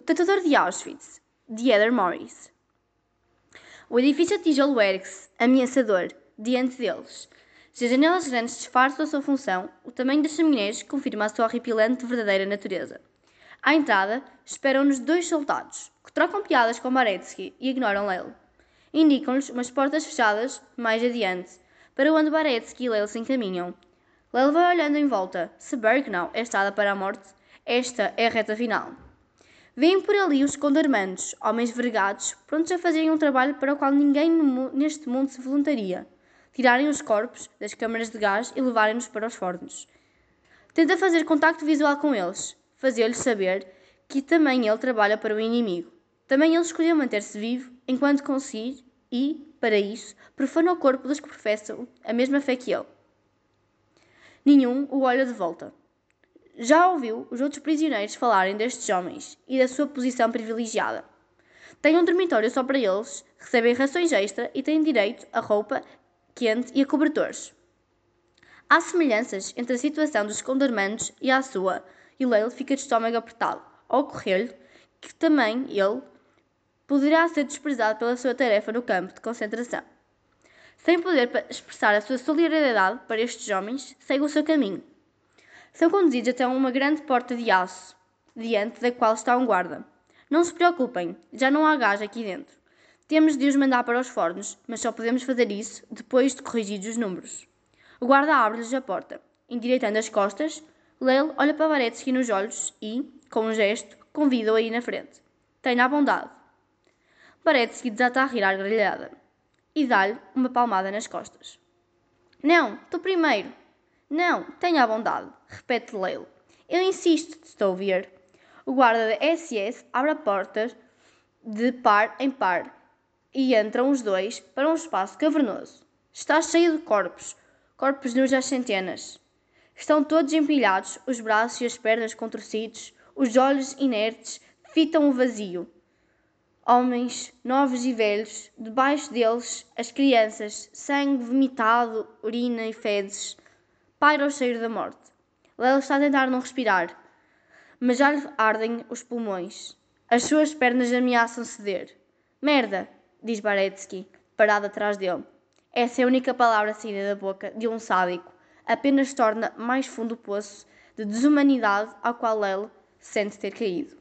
O tatuador de Auschwitz, de Heather Morris. O edifício de tijolo ergue-se, ameaçador, diante deles. Se as janelas grandes disfarçam a sua função, o tamanho das chaminés confirma a sua horripilante verdadeira natureza. À entrada, esperam-nos dois soldados, que trocam piadas com Baretsky e ignoram Lele. Indicam-lhes umas portas fechadas mais adiante, para onde Baretsky e Lele se encaminham. Lele vai olhando em volta. Se Bergnow é estrada para a morte, esta é a reta final. Vêm por ali os condarmandos, homens vergados, prontos a fazerem um trabalho para o qual ninguém neste mundo se voluntaria. Tirarem os corpos das câmaras de gás e levarem-nos para os fornos. Tenta fazer contacto visual com eles, fazer-lhes saber que também ele trabalha para o inimigo. Também ele escolheu manter-se vivo enquanto conseguir e, para isso, profana o corpo dos que professam a mesma fé que ele. Nenhum o olha de volta. Já ouviu os outros prisioneiros falarem destes homens e da sua posição privilegiada. Têm um dormitório só para eles, recebem rações extra e têm direito a roupa quente e a cobertores. Há semelhanças entre a situação dos condarmandos e a sua, e Leil fica de estômago apertado, ao ocorrer-lhe que também ele poderá ser desprezado pela sua tarefa no campo de concentração. Sem poder expressar a sua solidariedade para estes homens, segue o seu caminho. São conduzidos até uma grande porta de aço, diante da qual está um guarda. Não se preocupem, já não há gás aqui dentro. Temos de os mandar para os fornos, mas só podemos fazer isso depois de corrigidos os números. O guarda abre-lhes a porta. Endireitando as costas, Lele olha para Varetsky nos olhos e, com um gesto, convida-o a ir na frente. Tenha a bondade. Varetsky desata a rir à gargalhada e dá-lhe uma palmada nas costas. Não, tu primeiro. Não, tenha a bondade, repete Leilo. Eu insisto, ver. O guarda da SS abre a porta de par em par e entram os dois para um espaço cavernoso. Está cheio de corpos, corpos nus às centenas. Estão todos empilhados, os braços e as pernas contorcidos, os olhos inertes fitam o vazio. Homens, novos e velhos, debaixo deles as crianças, sangue vomitado, urina e fezes paira o cheiro da morte. Lela está a tentar não respirar, mas já lhe ardem os pulmões. As suas pernas ameaçam ceder. Merda, diz Baretsky, parado atrás dele. Essa é a única palavra saída da boca de um sádico. Apenas torna mais fundo o poço de desumanidade ao qual Lele sente ter caído.